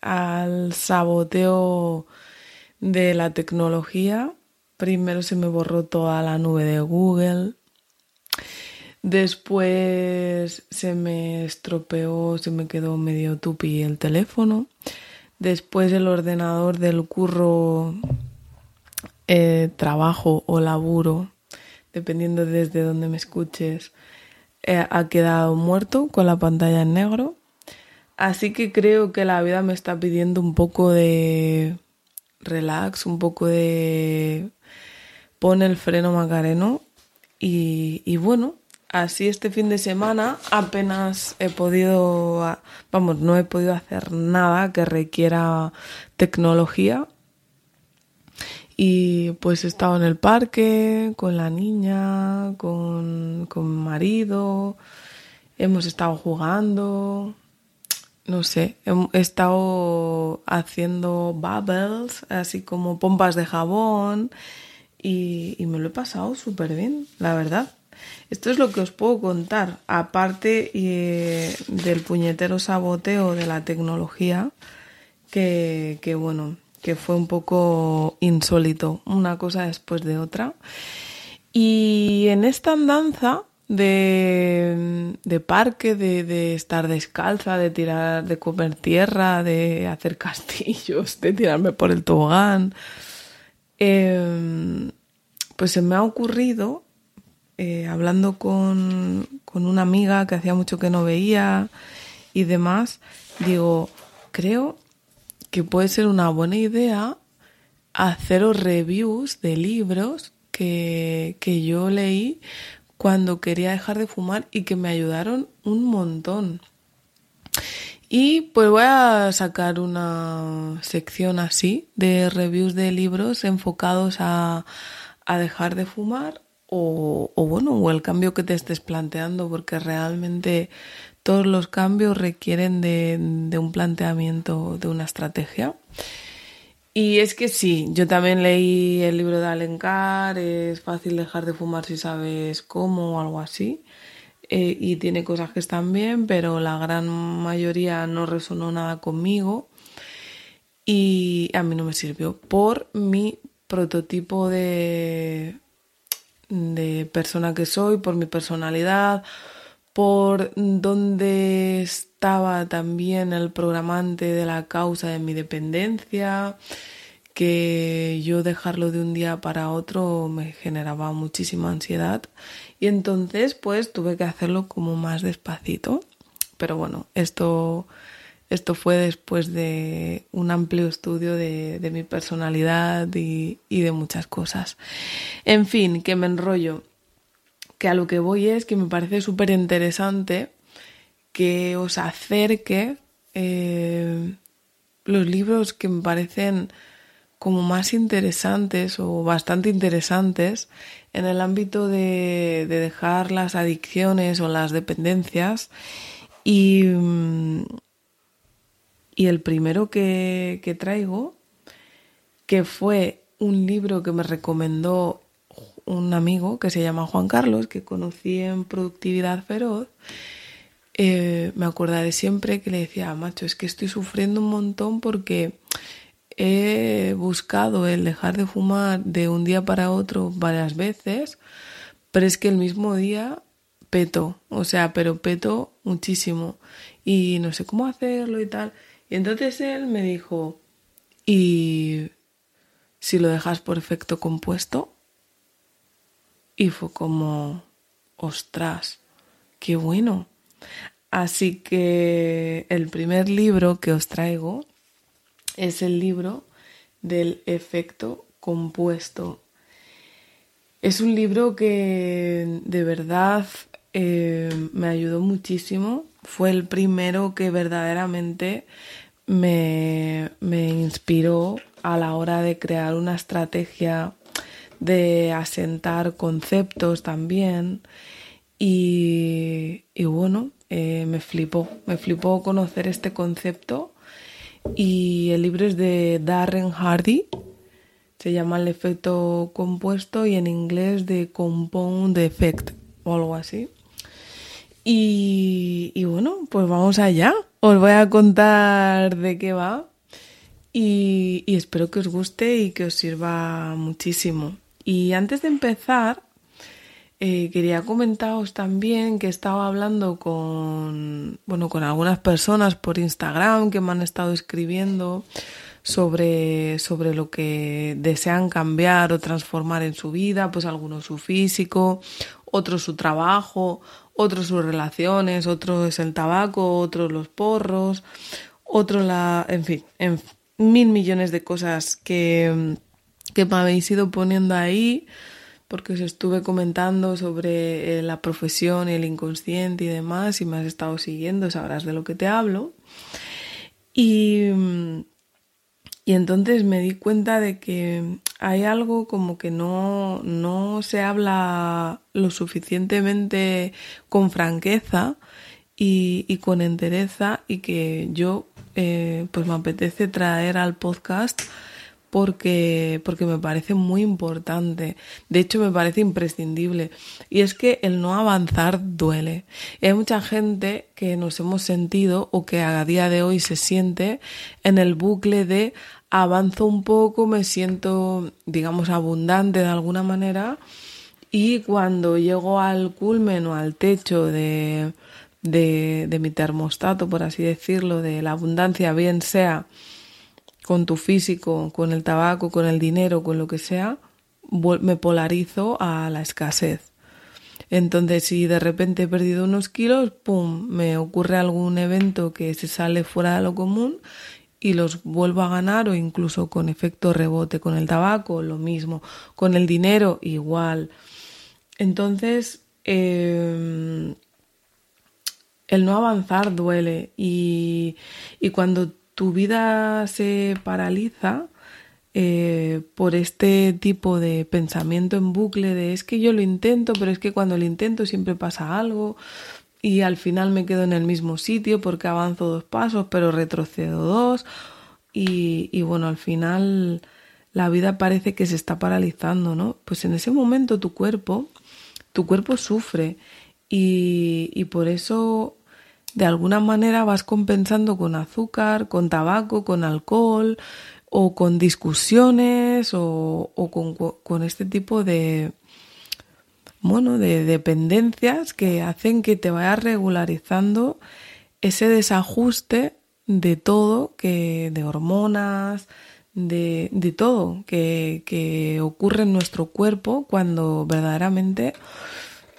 al saboteo de la tecnología. Primero se me borró toda la nube de Google. Después se me estropeó, se me quedó medio tupi el teléfono. Después el ordenador del curro, eh, trabajo o laburo, dependiendo desde donde me escuches, eh, ha quedado muerto con la pantalla en negro. Así que creo que la vida me está pidiendo un poco de relax, un poco de pon el freno macareno y, y bueno, así este fin de semana apenas he podido, vamos, no he podido hacer nada que requiera tecnología. Y pues he estado en el parque con la niña, con, con mi marido, hemos estado jugando, no sé, he, estado haciendo bubbles, así como pompas de jabón y, me lo he pasado súper bien, la verdad. Esto es lo que os puedo contar, aparte eh, del puñetero saboteo de la tecnología, que, que bueno, que fue un poco insólito, una cosa después de otra. Y en esta andanza de, parque, de, estar descalza, de tirar, de comer tierra, de hacer castillos, de tirarme por el tobogán. Em, pues se me ha ocurrido, eh, hablando con, con una amiga que hacía mucho que no veía y demás, digo, creo que puede ser una buena idea haceros reviews de libros que, que yo leí cuando quería dejar de fumar y que me ayudaron un montón. Y pues voy a sacar una sección así de reviews de libros enfocados a, dejar de fumar o, bueno, o el cambio que te estés planteando, porque realmente todos los cambios requieren de un planteamiento, de una estrategia. Y es que sí, yo también leí el libro de Alencar, es fácil dejar de fumar si sabes cómo o algo así. Eh, y tiene cosas que están bien, pero la gran mayoría no resonó nada conmigo y a mí no me sirvió por mi prototipo de, de persona que soy, por mi personalidad, por dónde estaba también el programante de la causa de mi dependencia, que yo dejarlo de un día para otro me generaba muchísima ansiedad y entonces pues tuve que hacerlo como más despacito. Pero bueno, esto, esto fue después de un amplio estudio de, mi personalidad y de muchas cosas. En fin, que me enrollo que a lo que voy es que me parece súper interesante que os acerque eh, los libros que me parecen como más interesantes o bastante interesantes en el ámbito de, dejar las adicciones o las dependencias. Y, y el primero que, que traigo que fue un libro que me recomendó un amigo que se llama Juan Carlos, que conocí en Productividad Feroz, eh, me acordaré siempre que le decía, macho, es que estoy sufriendo un montón porque he buscado el dejar de fumar de un día para otro varias veces, pero es que el mismo día peto, o sea, pero peto muchísimo y no sé cómo hacerlo y tal. Y entonces él me dijo, ¿y si lo dejas por efecto compuesto? Y fue como, ostras, qué bueno. Así que el primer libro que os traigo es el libro del efecto compuesto. Es un libro que de verdad eh, me ayudó muchísimo. Fue el primero que verdaderamente me, me inspiró a la hora de crear una estrategia de asentar conceptos también y, bueno, eh, me flipó, me flipó conocer este concepto y el libro es de Darren Hardy, se llama El efecto compuesto y en inglés de Compound Effect o algo así. Y, y bueno, pues vamos allá, os voy a contar de qué va y, espero que os guste y que os sirva muchísimo. Y antes de empezar, eh, quería comentaros también que estaba hablando con, bueno, con algunas personas por Instagram que me han estado escribiendo sobre, sobre lo que desean cambiar o transformar en su vida, pues algunos su físico, otros su trabajo, otros sus relaciones, otros el tabaco, otros los porros, otros la, en fin, en mil millones de cosas que, que me habéis ido poniendo ahí, porque os estuve comentando sobre eh, la profesión y el inconsciente y demás, y me has estado siguiendo, sabrás de lo que te hablo. Y, y entonces me di cuenta de que hay algo como que no, no se habla lo suficientemente con franqueza y, y con entereza y que yo eh, pues me apetece traer al podcast porque, porque me parece muy importante. De hecho, me parece imprescindible. Y es que el no avanzar duele. hay mucha gente que nos hemos sentido o que a día de hoy se siente en el bucle de avanzo un poco, me siento, digamos, abundante de alguna manera. Y cuando llego al culmen o al techo de, de, de mi termostato, por así decirlo, de la abundancia, bien sea con tu físico, con el tabaco, con el dinero, con lo que sea, me polarizo a la escasez. Entonces, si de repente he perdido unos kilos, ¡pum!, me ocurre algún evento que se sale fuera de lo común y los vuelvo a ganar o incluso con efecto rebote. Con el tabaco, lo mismo. Con el dinero, igual. Entonces, eh, el no avanzar duele y, cuando tu vida se paraliza eh, por este tipo de pensamiento en bucle de es que yo lo intento, pero es que cuando lo intento siempre pasa algo y al final me quedo en el mismo sitio porque avanzo dos pasos pero retrocedo dos y, bueno, al final la vida parece que se está paralizando, ¿no? Pues en ese momento tu cuerpo, tu cuerpo sufre y, y por eso de alguna manera vas compensando con azúcar, con tabaco, con alcohol o con discusiones o, con, este tipo de, bueno, de dependencias que hacen que te vayas regularizando ese desajuste de todo, que, de hormonas, de, de todo que, que ocurre en nuestro cuerpo cuando verdaderamente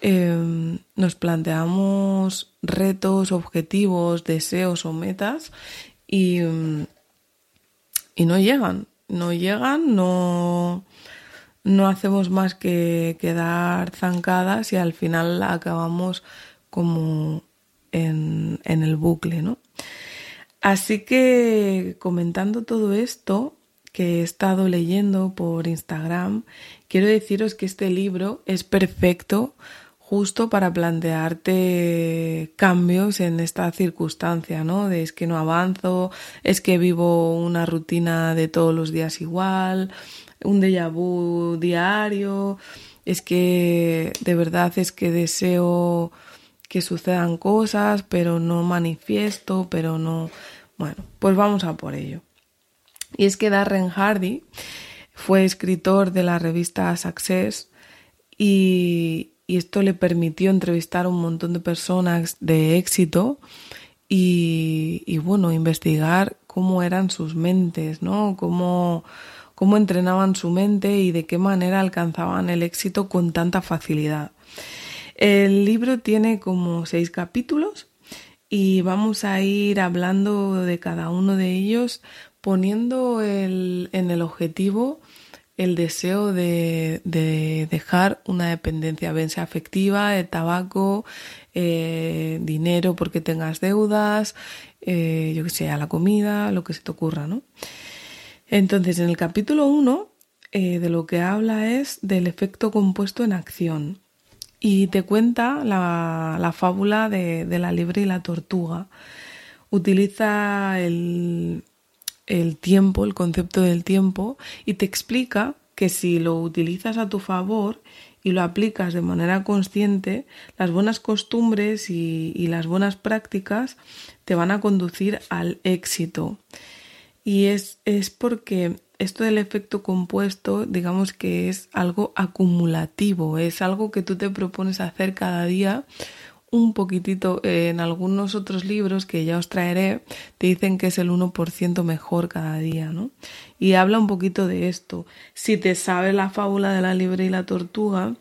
Em, nos planteamos retos, objetivos, deseos o metas y, y no llegan, no llegan, no, no hacemos más que quedar zancadas y al final acabamos como en, en el bucle, ¿no? Así que comentando todo esto que he estado leyendo por Instagram, quiero deciros que este libro es perfecto justo para plantearte cambios en esta circunstancia, ¿no? De es que no avanzo, es que vivo una rutina de todos los días igual, un déjà vu diario, es que de verdad es que deseo que sucedan cosas, pero no manifiesto, pero no... Bueno, pues vamos a por ello. Y es que Darren Hardy fue escritor de la revista Success y, y esto le permitió entrevistar a un montón de personas de éxito y, bueno, investigar cómo eran sus mentes, ¿no? Cómo, cómo entrenaban su mente y de qué manera alcanzaban el éxito con tanta facilidad. El libro tiene como seis capítulos y vamos a ir hablando de cada uno de ellos poniendo el, en el objetivo el deseo de, dejar una dependencia, bien sea afectiva, de tabaco, eh, dinero porque tengas deudas, eh, yo que sé, a la comida, lo que se te ocurra, ¿no? Entonces, en el capítulo 1, eh, de lo que habla es del efecto compuesto en acción. Y te cuenta la, fábula de, de, la liebre y la tortuga. Utiliza el, el tiempo, el concepto del tiempo, y te explica que si lo utilizas a tu favor y lo aplicas de manera consciente, las buenas costumbres y, las buenas prácticas te van a conducir al éxito. Y es, es porque esto del efecto compuesto, digamos que es algo acumulativo, es algo que tú te propones hacer cada día un poquitito en algunos otros libros que ya os traeré, te dicen que es el 1% mejor cada día, ¿no? Y habla un poquito de esto. Si te sabe la fábula de la liebre y la tortuga,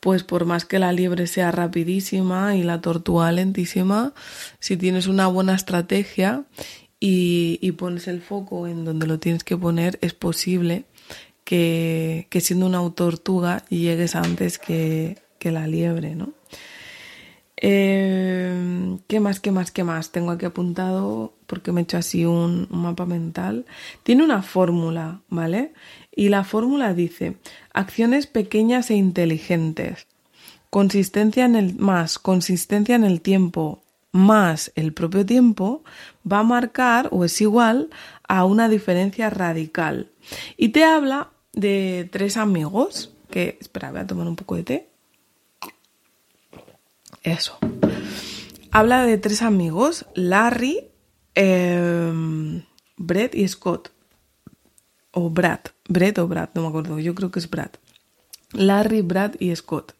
pues por más que la liebre sea rapidísima y la tortuga lentísima, si tienes una buena estrategia y, pones el foco en donde lo tienes que poner, es posible que, que siendo una tortuga llegues antes que, que la liebre, ¿no? Eh, ¿Qué más, qué más, qué más? Tengo aquí apuntado porque me he hecho así un, mapa mental. Tiene una fórmula, ¿vale? Y la fórmula dice, acciones pequeñas e inteligentes, consistencia en el más, consistencia en el tiempo, más el propio tiempo, va a marcar o es igual a una diferencia radical. Y te habla de tres amigos que, espera, voy a tomar un poco de té. Eso. Habla de tres amigos, Larry, em, Brett y Scott. O Brad. Brett o Brad, no me acuerdo. Yo creo que es Brad. Larry, Brad y Scott.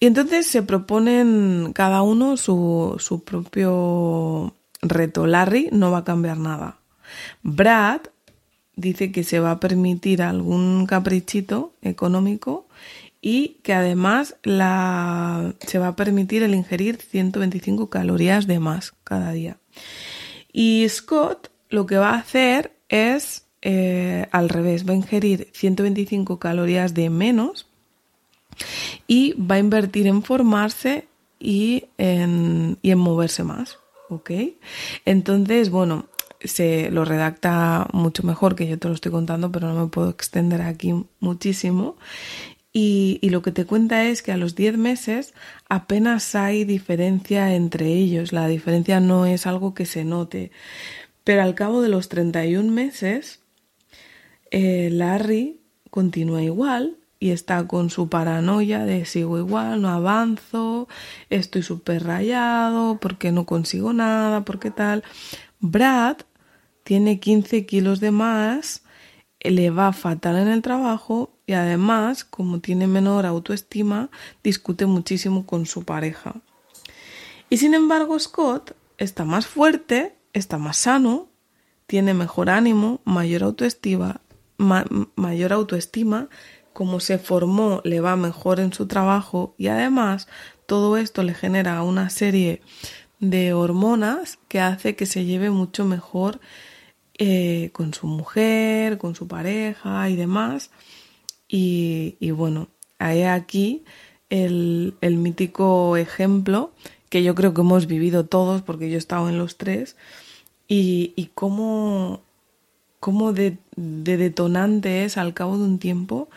Y entonces se proponen cada uno su, su propio reto. Larry no va a cambiar nada. Brad dice que se va a permitir algún caprichito económico y que además la, se va a permitir el ingerir 125 calorías de más cada día. Y Scott lo que va a hacer es eh, al revés, va a ingerir 125 calorías de menos y va a invertir en formarse y en, y en moverse más. ¿Ok? Entonces, bueno, se lo redacta mucho mejor que yo te lo estoy contando, pero no me puedo extender aquí muchísimo. Y, lo que te cuenta es que a los 10 meses apenas hay diferencia entre ellos. La diferencia no es algo que se note. Pero al cabo de los 31 meses, eh, Larry continúa igual y está con su paranoia de sigo igual, no avanzo, estoy súper rayado, porque no consigo nada, porque tal. Brad tiene 15 kilos de más, le va fatal en el trabajo y además, como tiene menor autoestima, discute muchísimo con su pareja. Y sin embargo, Scott está más fuerte, está más sano, tiene mejor ánimo, mayor autoestima, mayor autoestima, como se formó, le va mejor en su trabajo y además todo esto le genera una serie de hormonas que hace que se lleve mucho mejor eh, con su mujer, con su pareja y demás. Y, bueno, hay aquí el, mítico ejemplo que yo creo que hemos vivido todos, porque yo he estado en los tres, y, y cómo, cómo de, detonante es al cabo de un tiempo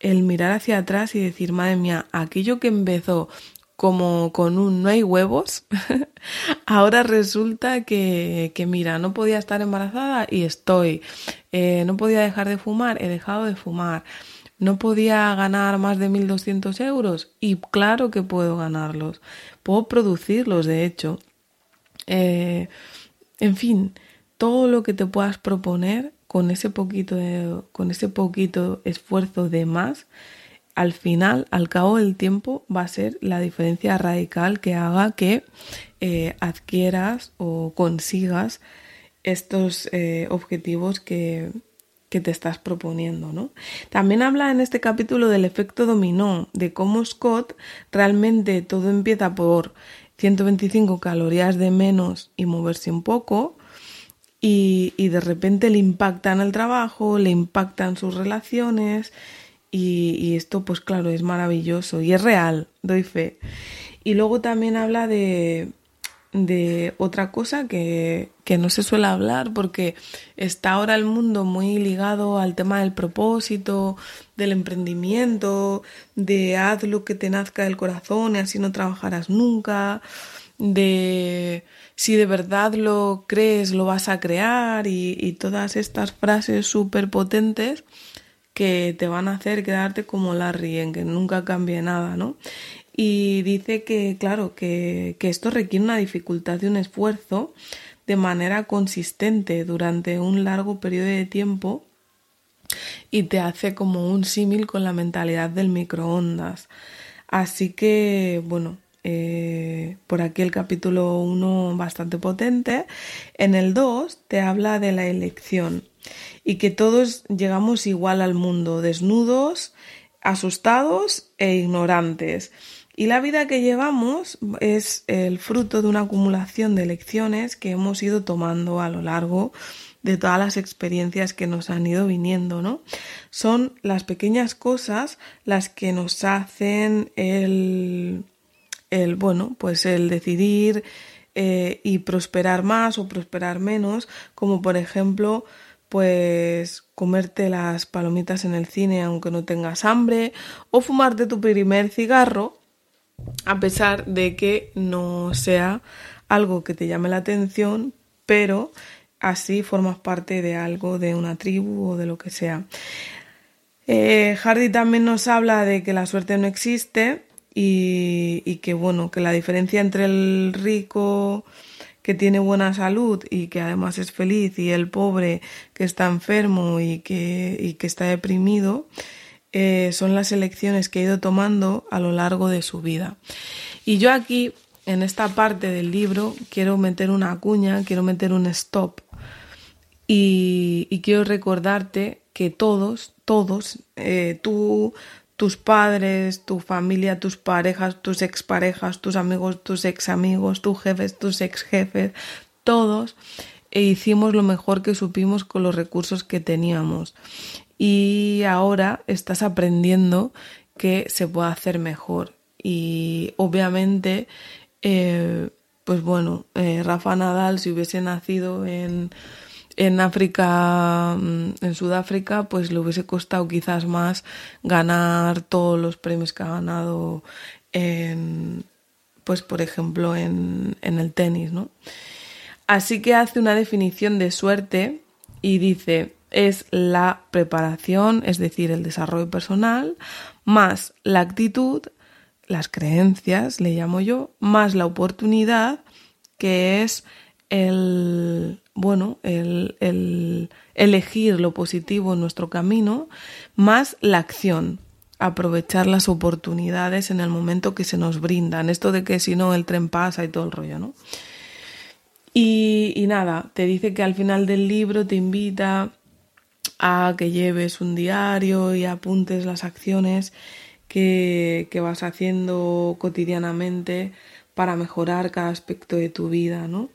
el mirar hacia atrás y decir, madre mía, aquello que empezó como con un no hay huevos, ahora resulta que, que, mira, no podía estar embarazada y estoy, eh, no podía dejar de fumar, he dejado de fumar, no podía ganar más de 1.200 euros y claro que puedo ganarlos, puedo producirlos de hecho. Eh, en fin, todo lo que te puedas proponer con ese poquito de, con ese poquito esfuerzo de más, al final, al cabo del tiempo, va a ser la diferencia radical que haga que eh, adquieras o consigas estos eh, objetivos que, que te estás proponiendo, ¿no? También habla en este capítulo del efecto dominó, de cómo Scott realmente todo empieza por 125 calorías de menos y moverse un poco y, y de repente le impacta en el trabajo, le impacta en sus relaciones y, esto pues claro es maravilloso y es real, doy fe. Y luego también habla de, de otra cosa que, que, no se suele hablar porque está ahora el mundo muy ligado al tema del propósito, del emprendimiento, de haz lo que te nazca del corazón y así no trabajarás nunca, de si de verdad lo crees lo vas a crear y, y todas estas frases súper potentes que te van a hacer quedarte como Larry en que nunca cambie nada, ¿no? y dice que, claro, que, que esto requiere una dificultad y un esfuerzo de manera consistente durante un largo periodo de tiempo y te hace como un símil con la mentalidad del microondas. Así que, bueno, eh, por aquí el capítulo 1 bastante potente. En el 2 te habla de la elección y que todos llegamos igual al mundo, desnudos, asustados e ignorantes. Y la vida que llevamos es el fruto de una acumulación de lecciones que hemos ido tomando a lo largo de todas las experiencias que nos han ido viniendo, ¿no? Son las pequeñas cosas las que nos hacen el, el bueno, pues el decidir eh, y prosperar más o prosperar menos, como por ejemplo, pues comerte las palomitas en el cine aunque no tengas hambre, o fumarte tu primer cigarro a pesar de que no sea algo que te llame la atención, pero así formas parte de algo, de una tribu o de lo que sea. Eh, Hardy también nos habla de que la suerte no existe y, y, que bueno, que la diferencia entre el rico que tiene buena salud y que además es feliz y el pobre que está enfermo y que, y que está deprimido eh, son las elecciones que he ido tomando a lo largo de su vida. Y yo aquí, en esta parte del libro, quiero meter una cuña, quiero meter un stop y, quiero recordarte que todos, todos, eh, tú, tus padres, tu familia, tus parejas, tus exparejas, tus amigos, tus ex amigos, tus jefes, tus ex jefes, todos e hicimos lo mejor que supimos con los recursos que teníamos y ahora estás aprendiendo que se puede hacer mejor. Y obviamente, eh, pues bueno, eh, Rafa Nadal, si hubiese nacido en, en África, mm, en Sudáfrica, pues le hubiese costado quizás más ganar todos los premios que ha ganado en, pues por ejemplo, en, en el tenis, ¿no? Así que hace una definición de suerte y dice, es la preparación, es decir, el desarrollo personal, más la actitud, las creencias, le llamo yo, más la oportunidad, que es el, bueno, el, el elegir lo positivo en nuestro camino, más la acción, aprovechar las oportunidades en el momento que se nos brindan. Esto de que si no el tren pasa y todo el rollo, ¿no? Y, nada, te dice que al final del libro te invita a que lleves un diario y apuntes las acciones que, que vas haciendo cotidianamente para mejorar cada aspecto de tu vida, ¿no?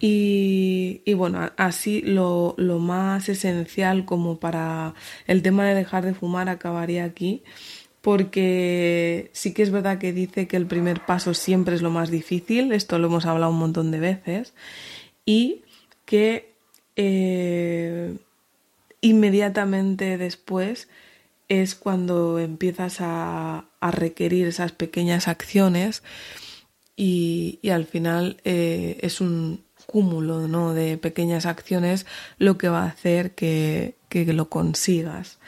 Y, y, bueno, así lo, lo, más esencial como para el tema de dejar de fumar acabaría aquí, porque sí que es verdad que dice que el primer paso siempre es lo más difícil, esto lo hemos hablado un montón de veces, y que eh, inmediatamente después es cuando empiezas a, requerir esas pequeñas acciones y, al final eh, es un cúmulo ¿no? de pequeñas acciones lo que va a hacer que, que lo consigas.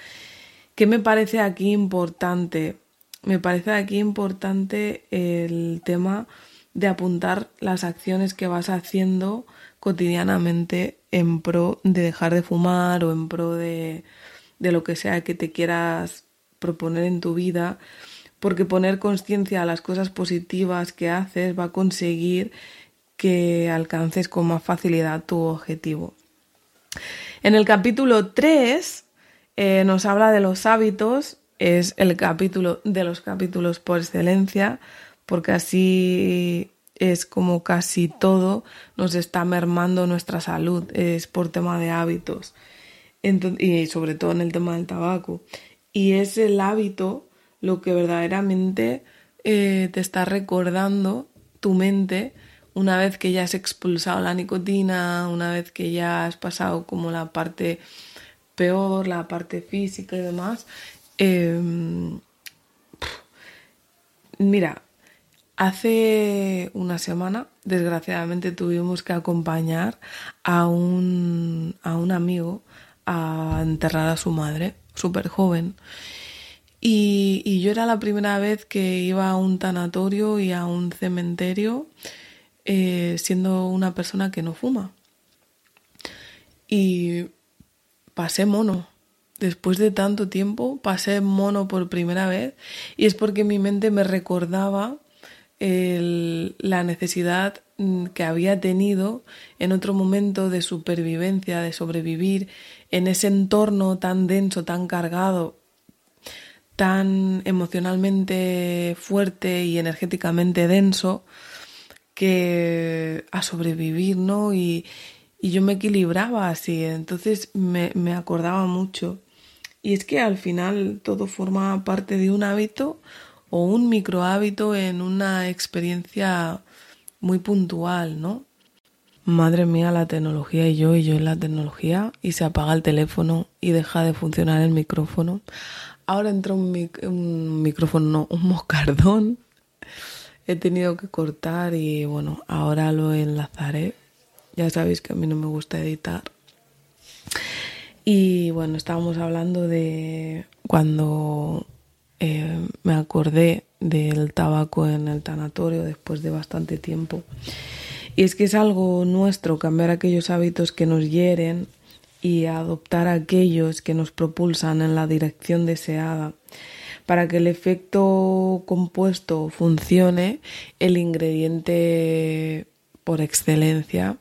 ¿Qué me parece aquí importante? Me parece aquí importante el tema de apuntar las acciones que vas haciendo cotidianamente en pro de dejar de fumar o en pro de, de lo que sea que te quieras proponer en tu vida, porque poner conciencia a las cosas positivas que haces va a conseguir que alcances con más facilidad tu objetivo. En el capítulo 3 eh, nos habla de los hábitos, es el capítulo de los capítulos por excelencia, porque así es como casi todo nos está mermando nuestra salud, es por tema de hábitos y sobre todo en el tema del tabaco. Y es el hábito lo que verdaderamente eh, te está recordando tu mente una vez que ya has expulsado la nicotina, una vez que ya has pasado como la parte peor, la parte física y demás. Em, mira, hace una semana, desgraciadamente, tuvimos que acompañar a un, a un amigo a enterrar a su madre, súper joven. Y, yo era la primera vez que iba a un tanatorio y a un cementerio eh, siendo una persona que no fuma. Y pasé mono. Después de tanto tiempo pasé mono por primera vez y es porque mi mente me recordaba la necesidad mm, que había tenido en otro momento de supervivencia, de sobrevivir en ese entorno tan denso, tan cargado, tan emocionalmente fuerte y energéticamente denso, que a sobrevivir, ¿no? Y, yo me equilibraba así, entonces me, me acordaba mucho. Y es que al final todo forma parte de un hábito o un micro hábito en una experiencia muy puntual, ¿no? Madre mía, la tecnología y yo, y yo en la tecnología, y se apaga el teléfono y deja de funcionar el micrófono. Ahora entra un, micrófono, no, un moscardón. He tenido que cortar y bueno, ahora lo enlazaré. Ya sabéis que a mí no me gusta editar. Y bueno, estábamos hablando de cuando eh, me acordé del tabaco en el tanatorio después de bastante tiempo. Y es que es algo nuestro cambiar aquellos hábitos que nos hieren y adoptar aquellos que nos propulsan en la dirección deseada. Para que el efecto compuesto funcione, el ingrediente por excelencia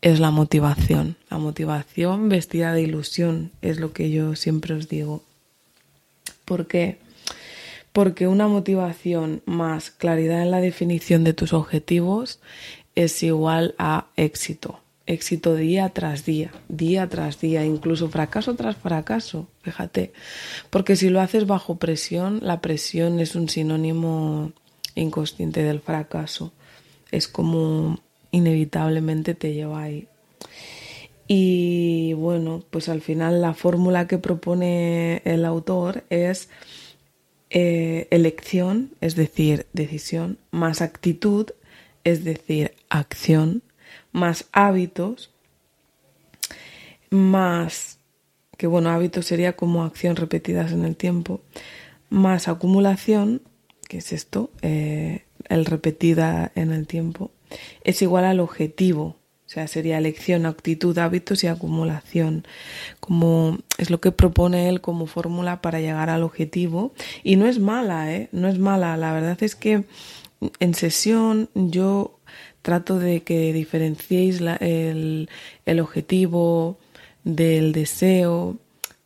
es la motivación. La motivación vestida de ilusión es lo que yo siempre os digo. ¿Por qué? Porque una motivación más claridad en la definición de tus objetivos es igual a éxito. Éxito día tras día, día tras día, incluso fracaso tras fracaso, fíjate. Porque si lo haces bajo presión, la presión es un sinónimo inconsciente del fracaso. Es como inevitablemente te lleva ahí. Y bueno, pues al final la fórmula que propone el autor es eh, elección, es decir, decisión, más actitud, es decir, acción, más hábitos, más, que bueno, hábitos sería como acción repetidas en el tiempo, más acumulación, que es esto, eh, el repetida en el tiempo, es igual al objetivo. O sea, sería elección, actitud, hábitos y acumulación. Como es lo que propone él como fórmula para llegar al objetivo. Y no es mala, ¿eh? No es mala. La verdad es que en sesión yo trato de que diferenciéis el, objetivo del deseo,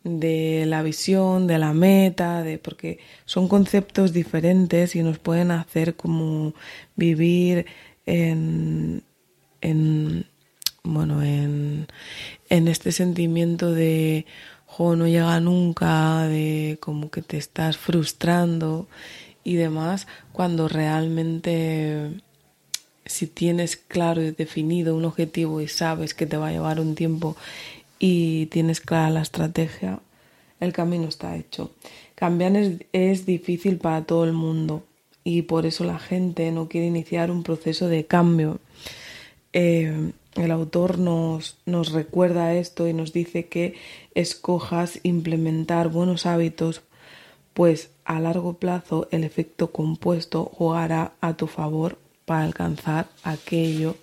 de la visión, de la meta, de porque son conceptos diferentes y nos pueden hacer como vivir en, en bueno, en, en este sentimiento de no llega nunca, de como que te estás frustrando y demás, cuando realmente si tienes claro y definido un objetivo y sabes que te va a llevar un tiempo y tienes clara la estrategia, el camino está hecho. Cambiar es, difícil para todo el mundo y por eso la gente no quiere iniciar un proceso de cambio. Eh, el autor nos, nos recuerda esto y nos dice que escojas implementar buenos hábitos pues a largo plazo el efecto compuesto jugará a tu favor para alcanzar aquello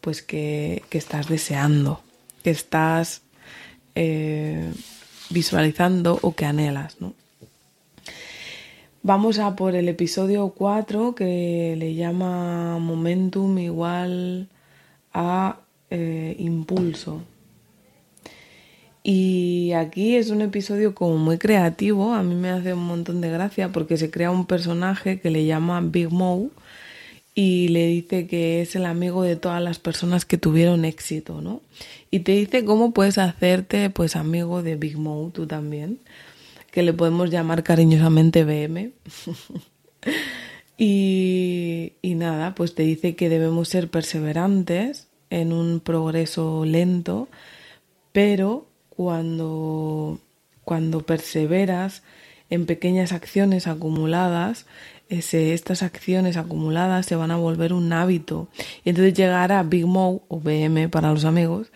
pues que, estás deseando, que estás eh, visualizando o que anhelas. Vamos a por el episodio 4 que le llama momentum igual a eh, impulso. Y aquí es un episodio como muy creativo, a mí me hace un montón de gracia porque se crea un personaje que le llama Big Mo y le dice que es el amigo de todas las personas que tuvieron éxito, ¿no? Y te dice cómo puedes hacerte pues amigo de Big Mo, tú también, que le podemos llamar cariñosamente BM. y, nada, pues te dice que debemos ser perseverantes en un progreso lento, pero cuando, cuando perseveras en pequeñas acciones acumuladas, estas acciones acumuladas se van a volver un hábito. Y entonces llegará Big Mo o BM para los amigos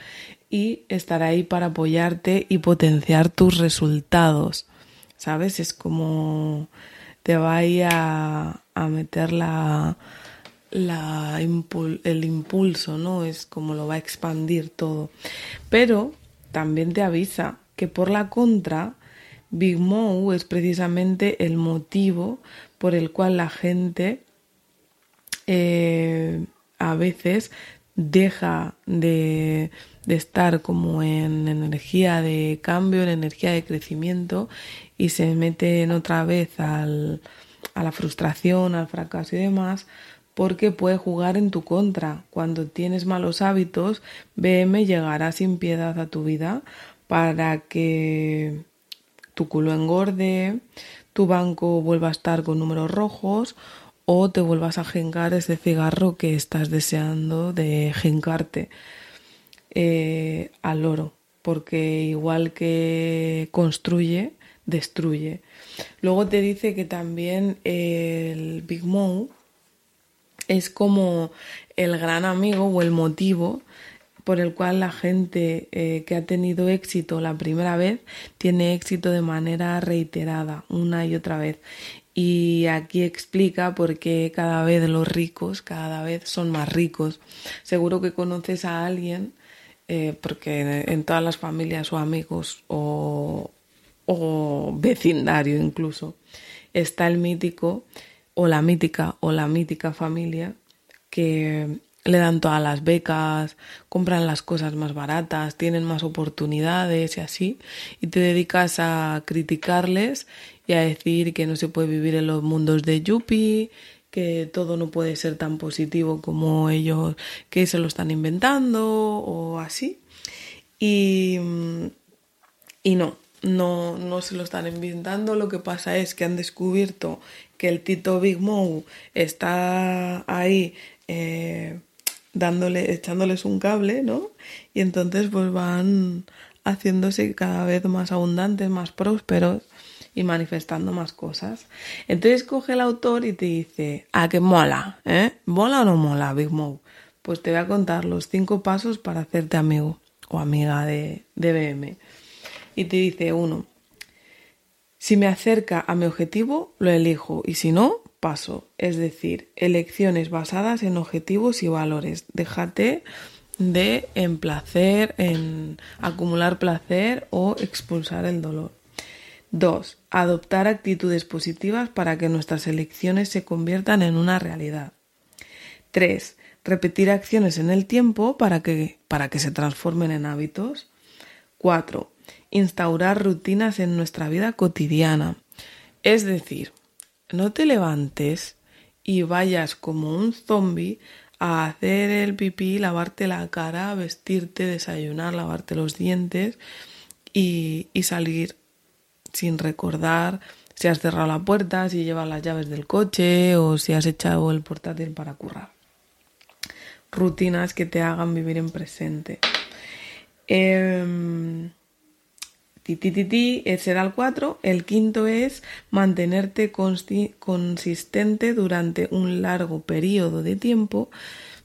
y estará ahí para apoyarte y potenciar tus resultados. ¿Sabes? Es como te va a, a meter la el impulso, ¿no? Es como lo va a expandir todo. Pero también te avisa que por la contra, Big Mo es precisamente el motivo por el cual la gente eh, a veces deja de, estar como en energía de cambio, en energía de crecimiento y se meten otra vez al, a la frustración, al fracaso y demás, porque puede jugar en tu contra. Cuando tienes malos hábitos, BM llegará sin piedad a tu vida para que tu culo engorde, tu banco vuelva a estar con números rojos o te vuelvas a jencar ese cigarro que estás deseando de jencarte eh, al oro, porque igual que construye, destruye. Luego te dice que también el Big Mom es como el gran amigo o el motivo por el cual la gente eh, que ha tenido éxito la primera vez tiene éxito de manera reiterada una y otra vez. Y aquí explica por qué cada vez los ricos cada vez son más ricos. Seguro que conoces a alguien, eh, porque en todas las familias o amigos o, o vecindario incluso está el mítico o la mítica o la mítica familia que le dan todas las becas, compran las cosas más baratas, tienen más oportunidades y así, y te dedicas a criticarles y a decir que no se puede vivir en los mundos de Yuppie, que todo no puede ser tan positivo como ellos que se lo están inventando o así. Y, y no, no, no se lo están inventando, lo que pasa es que han descubierto que el Tito Big Mou está ahí eh, echándoles un cable, ¿no? Y entonces pues van haciéndose cada vez más abundantes, más prósperos y manifestando más cosas. Entonces coge el autor y te dice, ¿a qué mola? ¿Eh? ¿Mola o no mola, Big Mo? Pues te voy a contar los cinco pasos para hacerte amigo o amiga de, de BM. Y te dice, uno, si me acerca a mi objetivo, lo elijo y si no, paso, es decir, elecciones basadas en objetivos y valores. Déjate de en placer, en acumular placer o expulsar el dolor. 2. Adoptar actitudes positivas para que nuestras elecciones se conviertan en una realidad. 3. Repetir acciones en el tiempo para que, para que se transformen en hábitos. 4. Instaurar rutinas en nuestra vida cotidiana. Es decir, no te levantes y vayas como un zombie a hacer el pipí, lavarte la cara, vestirte, desayunar, lavarte los dientes y, salir sin recordar si has cerrado la puerta, si llevas las llaves del coche o si has echado el portátil para currar. Rutinas que te hagan vivir en presente. Eh, Titititi será el 4. El quinto es mantenerte consistente durante un largo periodo de tiempo,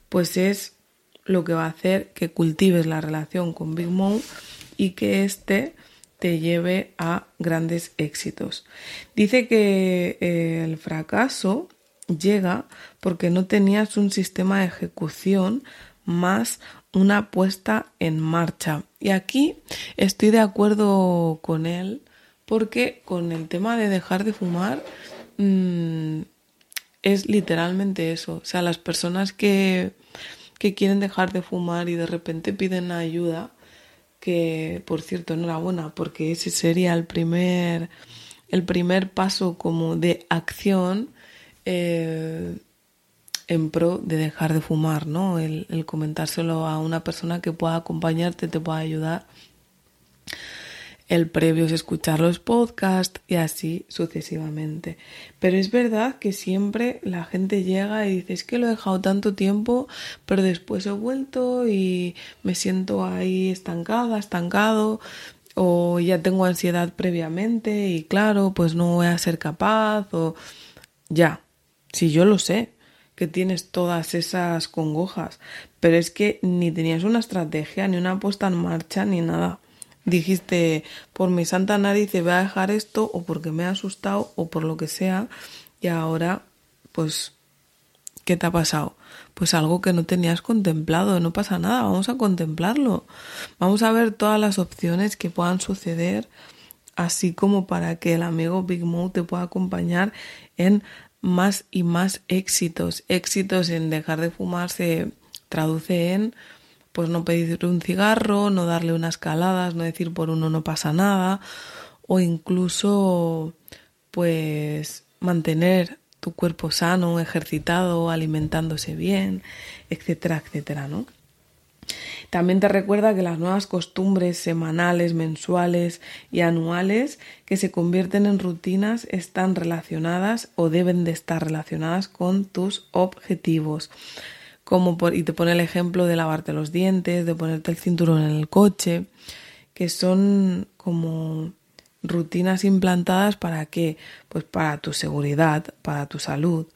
pues es lo que va a hacer que cultives la relación con Big Mom y que éste te lleve a grandes éxitos. Dice que eh, el fracaso llega porque no tenías un sistema de ejecución más una puesta en marcha. Y aquí estoy de acuerdo con él porque con el tema de dejar de fumar mm, es literalmente eso. O sea, las personas que, que quieren dejar de fumar y de repente piden ayuda, que por cierto enhorabuena porque ese sería el primer el primer paso como de acción eh, en pro de dejar de fumar, ¿no? El, el comentárselo a una persona que pueda acompañarte, te pueda ayudar el previo es escuchar los podcasts y así sucesivamente. Pero es verdad que siempre la gente llega y dice, es que lo he dejado tanto tiempo, pero después he vuelto y me siento ahí estancada, estancado, o ya tengo ansiedad previamente y claro, pues no voy a ser capaz, o ya, si yo lo sé que tienes todas esas congojas, pero es que ni tenías una estrategia, ni una puesta en marcha, ni nada dijiste, por mi santa nariz voy a dejar esto o porque me ha asustado o por lo que sea y ahora, pues, ¿qué te ha pasado? Pues algo que no tenías contemplado, no pasa nada, vamos a contemplarlo. Vamos a ver todas las opciones que puedan suceder, así como para que el amigo Big Mo te pueda acompañar en más y más éxitos. Éxitos en dejar de fumar se traduce en pues no pedir un cigarro, no darle unas caladas, no decir por uno no pasa nada, o incluso pues mantener tu cuerpo sano, ejercitado, alimentándose bien, etcétera, etcétera, ¿no? También te recuerda que las nuevas costumbres semanales, mensuales y anuales que se convierten en rutinas están relacionadas o deben de estar relacionadas con tus objetivos como por, y te pone el ejemplo de lavarte los dientes, de ponerte el cinturón en el coche, que son como rutinas implantadas para qué? Pues para tu seguridad, para tu salud.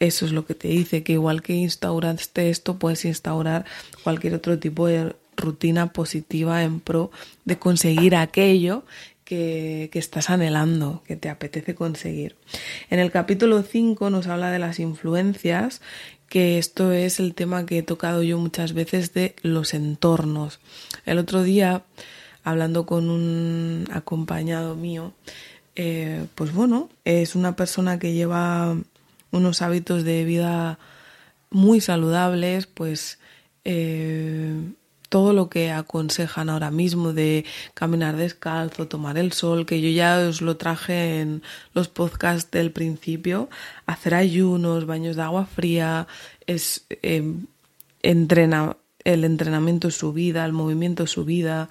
Eso es lo que te dice, que igual que instauraste esto, puedes instaurar cualquier otro tipo de rutina positiva en pro de conseguir aquello que, que, estás anhelando, que te apetece conseguir. En el capítulo 5 nos habla de las influencias que esto es el tema que he tocado yo muchas veces de los entornos. El otro día, hablando con un acompañado mío, eh, pues bueno, es una persona que lleva unos hábitos de vida muy saludables, pues eh, todo lo que aconsejan ahora mismo de caminar descalzo, tomar el sol, que yo ya os lo traje en los podcasts del principio, hacer ayunos, baños de agua fría, es em, entrena, el entrenamiento es su vida, el movimiento es su vida,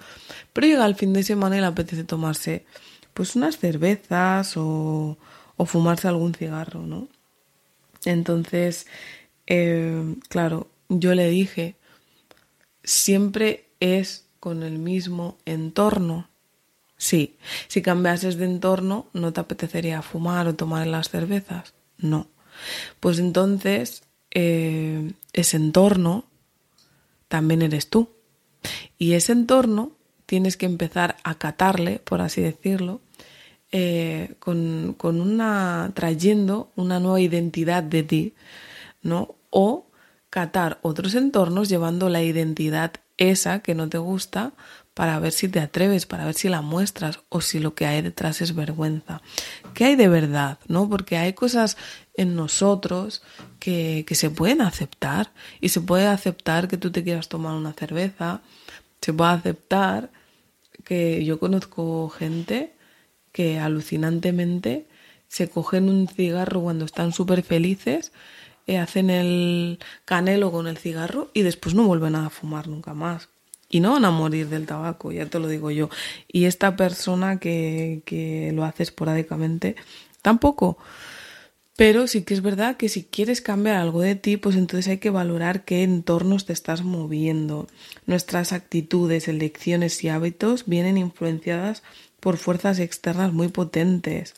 pero llega el fin de semana y le apetece tomarse pues unas cervezas o fumarse algún cigarro, ¿no? Entonces, eh, claro, yo le dije siempre es con el mismo entorno. Sí, si cambiases de entorno, ¿no te apetecería fumar o tomar las cervezas? No. Pues entonces, eh, ese entorno también eres tú. Y ese entorno tienes que empezar a catarle, por así decirlo, eh, con, con, una. trayendo una nueva identidad de ti, ¿no? O catar otros entornos llevando la identidad esa que no te gusta para ver si te atreves, para ver si la muestras o si lo que hay detrás es vergüenza. ¿Qué hay de verdad? ¿No? Porque hay cosas en nosotros que, que se pueden aceptar y se puede aceptar que tú te quieras tomar una cerveza, se puede aceptar que yo conozco gente que alucinantemente se cogen un cigarro cuando están súper felices eh, hacen el canelo con el cigarro y después no vuelven a fumar nunca más. Y no van a morir del tabaco, ya te lo digo yo. Y esta persona que, que lo hace esporádicamente, tampoco. Pero sí que es verdad que si quieres cambiar algo de ti, pues entonces hay que valorar qué entornos te estás moviendo. Nuestras actitudes, elecciones y hábitos vienen influenciadas por fuerzas externas muy potentes.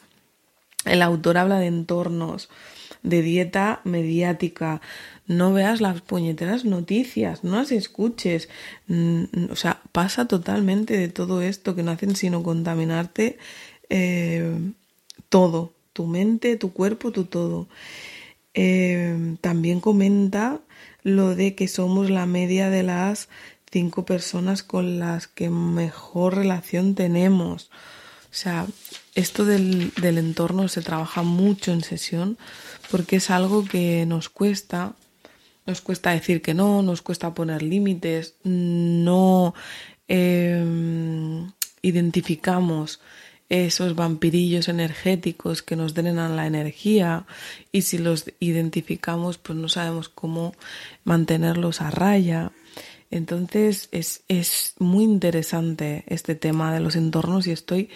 El autor habla de entornos, de dieta mediática. No veas las puñeteras noticias, no las escuches. Mm, o sea, pasa totalmente de todo esto que no hacen sino contaminarte eh, todo, tu mente, tu cuerpo, tu todo. Eh, también comenta lo de que somos la media de las cinco personas con las que mejor relación tenemos. O sea, esto del, del entorno se trabaja mucho en sesión porque es algo que nos cuesta, nos cuesta decir que no, nos cuesta poner límites, no eh, identificamos esos vampirillos energéticos que nos drenan la energía y si los identificamos pues no sabemos cómo mantenerlos a raya. Entonces es, es muy interesante este tema de los entornos y estoy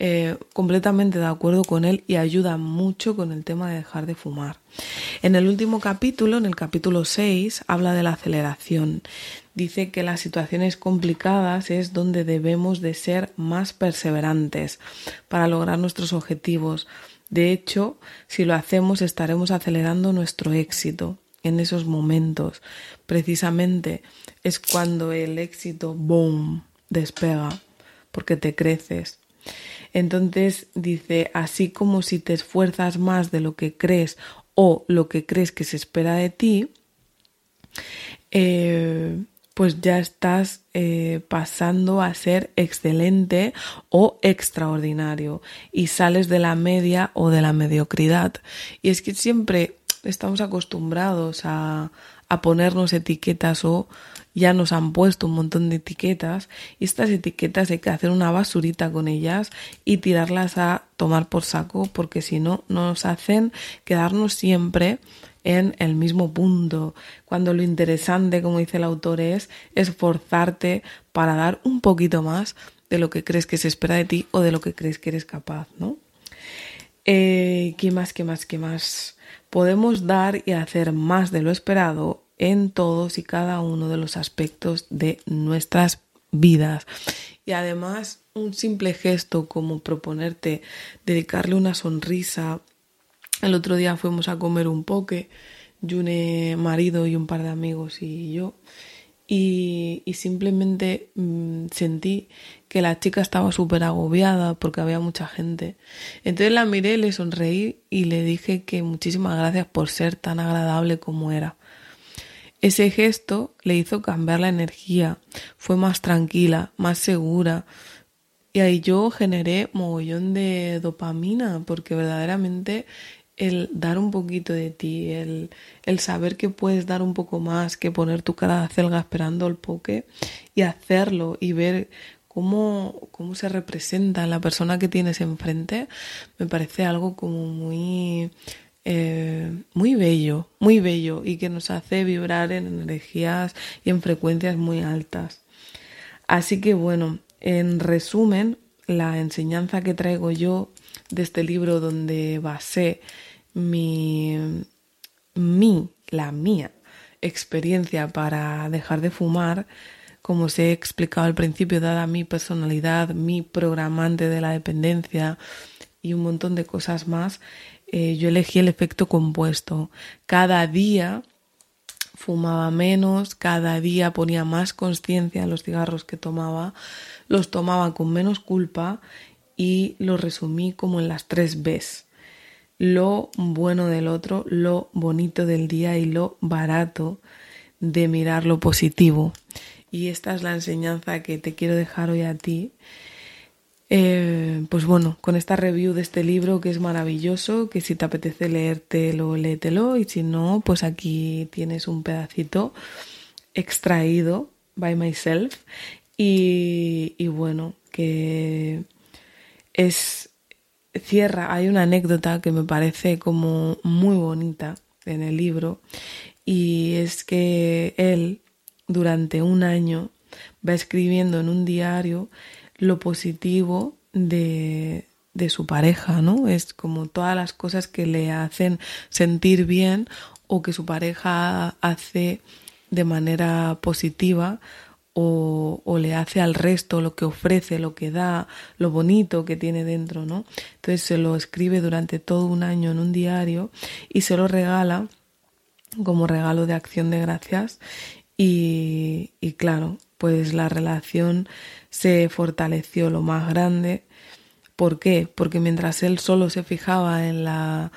eh, completamente de acuerdo con él y ayuda mucho con el tema de dejar de fumar. En el último capítulo, en el capítulo 6, habla de la aceleración. Dice que las situaciones complicadas es donde debemos de ser más perseverantes para lograr nuestros objetivos. De hecho, si lo hacemos estaremos acelerando nuestro éxito en esos momentos. Precisamente es cuando el éxito, boom, despega, porque te creces, entonces dice, así como si te esfuerzas más de lo que crees o lo que crees que se espera de ti, eh, pues ya estás eh, pasando a ser excelente o extraordinario y sales de la media o de la mediocridad. Y es que siempre estamos acostumbrados a, a ponernos etiquetas o ya nos han puesto un montón de etiquetas y estas etiquetas hay que hacer una basurita con ellas y tirarlas a tomar por saco porque si no nos hacen quedarnos siempre en el mismo punto, cuando lo interesante, como dice el autor, es esforzarte para dar un poquito más de lo que crees que se espera de ti o de lo que crees que eres capaz, ¿no? Eh, ¿Qué más, qué más, qué más? Podemos dar y hacer más de lo esperado en todos y cada uno de los aspectos de nuestras vidas. Y además, un simple gesto como proponerte dedicarle una sonrisa. El otro día fuimos a comer un poke, Yune, marido y un par de amigos y yo. Y, simplemente mm, sentí que la chica estaba súper agobiada porque había mucha gente. Entonces la miré, le sonreí y le dije que muchísimas gracias por ser tan agradable como era. Ese gesto le hizo cambiar la energía, fue más tranquila, más segura. Y ahí yo generé mogollón de dopamina, porque verdaderamente el dar un poquito de ti, el, el, saber que puedes dar un poco más que poner tu cara de celga esperando el poke y hacerlo y ver cómo, cómo se representa la persona que tienes enfrente, me parece algo como muy eh, muy bello, muy bello y que nos hace vibrar en energías y en frecuencias muy altas. Así que bueno, en resumen, la enseñanza que traigo yo de este libro donde basé mi, mi, la mía experiencia para dejar de fumar, como os he explicado al principio, dada mi personalidad, mi programante de la dependencia y un montón de cosas más, eh, yo elegí el efecto compuesto. Cada día fumaba menos, cada día ponía más conciencia en los cigarros que tomaba, los tomaba con menos culpa y los resumí como en las tres Bs. Lo bueno del otro, lo bonito del día y lo barato de mirar lo positivo. Y esta es la enseñanza que te quiero dejar hoy a ti. Eh, pues bueno, con esta review de este libro que es maravilloso, que si te apetece leértelo, léetelo y si no, pues aquí tienes un pedacito extraído by myself. Y, y bueno, que es cierra, hay una anécdota que me parece como muy bonita en el libro y es que él durante un año va escribiendo en un diario lo positivo de, de su pareja, ¿no? Es como todas las cosas que le hacen sentir bien o que su pareja hace de manera positiva o, o, le hace al resto lo que ofrece, lo que da, lo bonito que tiene dentro, ¿no? Entonces se lo escribe durante todo un año en un diario y se lo regala como regalo de acción de gracias y, claro, pues la relación se fortaleció lo más grande. ¿Por qué? Porque mientras él solo se fijaba en la,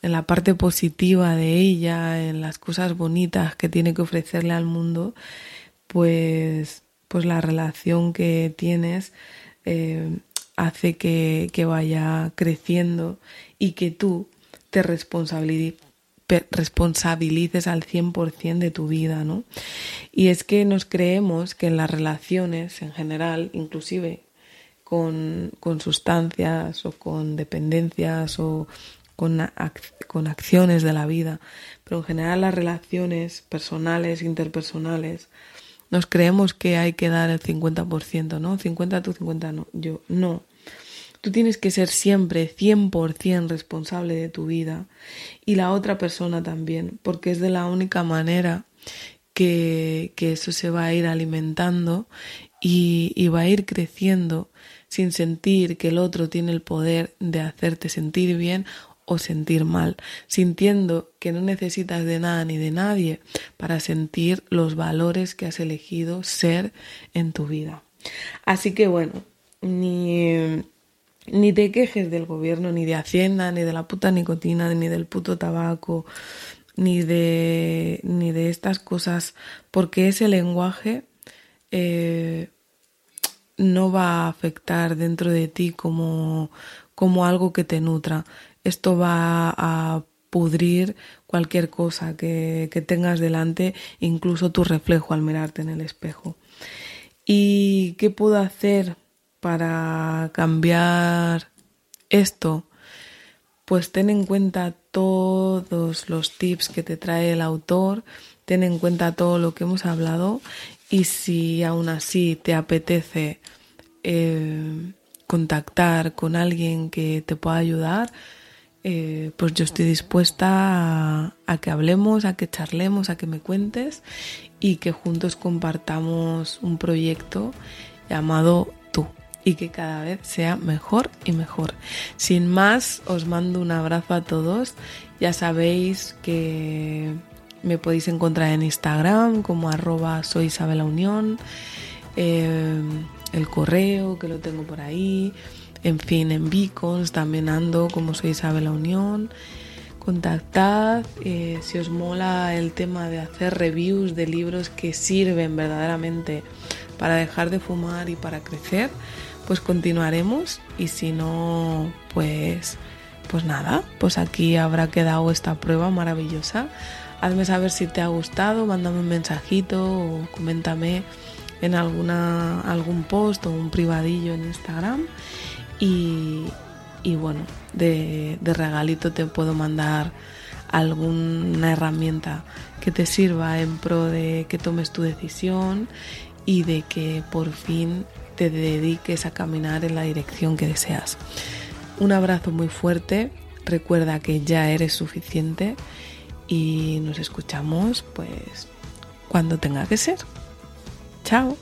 en la parte positiva de ella, en las cosas bonitas que tiene que ofrecerle al mundo, pues, pues la relación que tienes eh, hace que, que vaya creciendo y que tú te responsabilices responsabilices al 100% de tu vida, ¿no? Y es que nos creemos que en las relaciones en general, inclusive con, con sustancias o con dependencias o con, con acciones de la vida, pero en general las relaciones personales, interpersonales, nos creemos que hay que dar el 50%, ¿no? 50 tú, 50 no. Yo, no. Tú tienes que ser siempre 100% responsable de tu vida y la otra persona también, porque es de la única manera que, que eso se va a ir alimentando y, y va a ir creciendo sin sentir que el otro tiene el poder de hacerte sentir bien o sentir mal, sintiendo que no necesitas de nada ni de nadie para sentir los valores que has elegido ser en tu vida. Así que bueno, ni, ni te quejes del gobierno, ni de Hacienda, ni de la puta nicotina, ni del puto tabaco, ni de, ni de estas cosas, porque ese lenguaje eh, no va a afectar dentro de ti como, como algo que te nutra esto va a pudrir cualquier cosa que, tengas delante, incluso tu reflejo al mirarte en el espejo. ¿Y qué puedo hacer para cambiar esto? Pues ten en cuenta todos los tips que te trae el autor, ten en cuenta todo lo que hemos hablado y si aún así te apetece eh, contactar con alguien que te pueda ayudar, eh, pues yo estoy dispuesta a, que hablemos, a que charlemos, a que me cuentes y que juntos compartamos un proyecto llamado Tú y que cada vez sea mejor y mejor. Sin más, os mando un abrazo a todos. Ya sabéis que me podéis encontrar en Instagram como arroba soy Isabela Unión, eh, el correo que lo tengo por ahí en fin, en Beacons también ando como soy Isabel La Unión. Contactad eh, si os mola el tema de hacer reviews de libros que sirven verdaderamente para dejar de fumar y para crecer, pues continuaremos y si no, pues pues nada, pues aquí habrá quedado esta prueba maravillosa. Hazme saber si te ha gustado, mándame un mensajito o coméntame en alguna, algún post o un privadillo en Instagram y, bueno, de, de regalito te puedo mandar alguna herramienta que te sirva en pro de que tomes tu decisión y de que por fin te dediques a caminar en la dirección que deseas. Un abrazo muy fuerte, recuerda que ya eres suficiente y nos escuchamos pues cuando tenga que ser. Chao.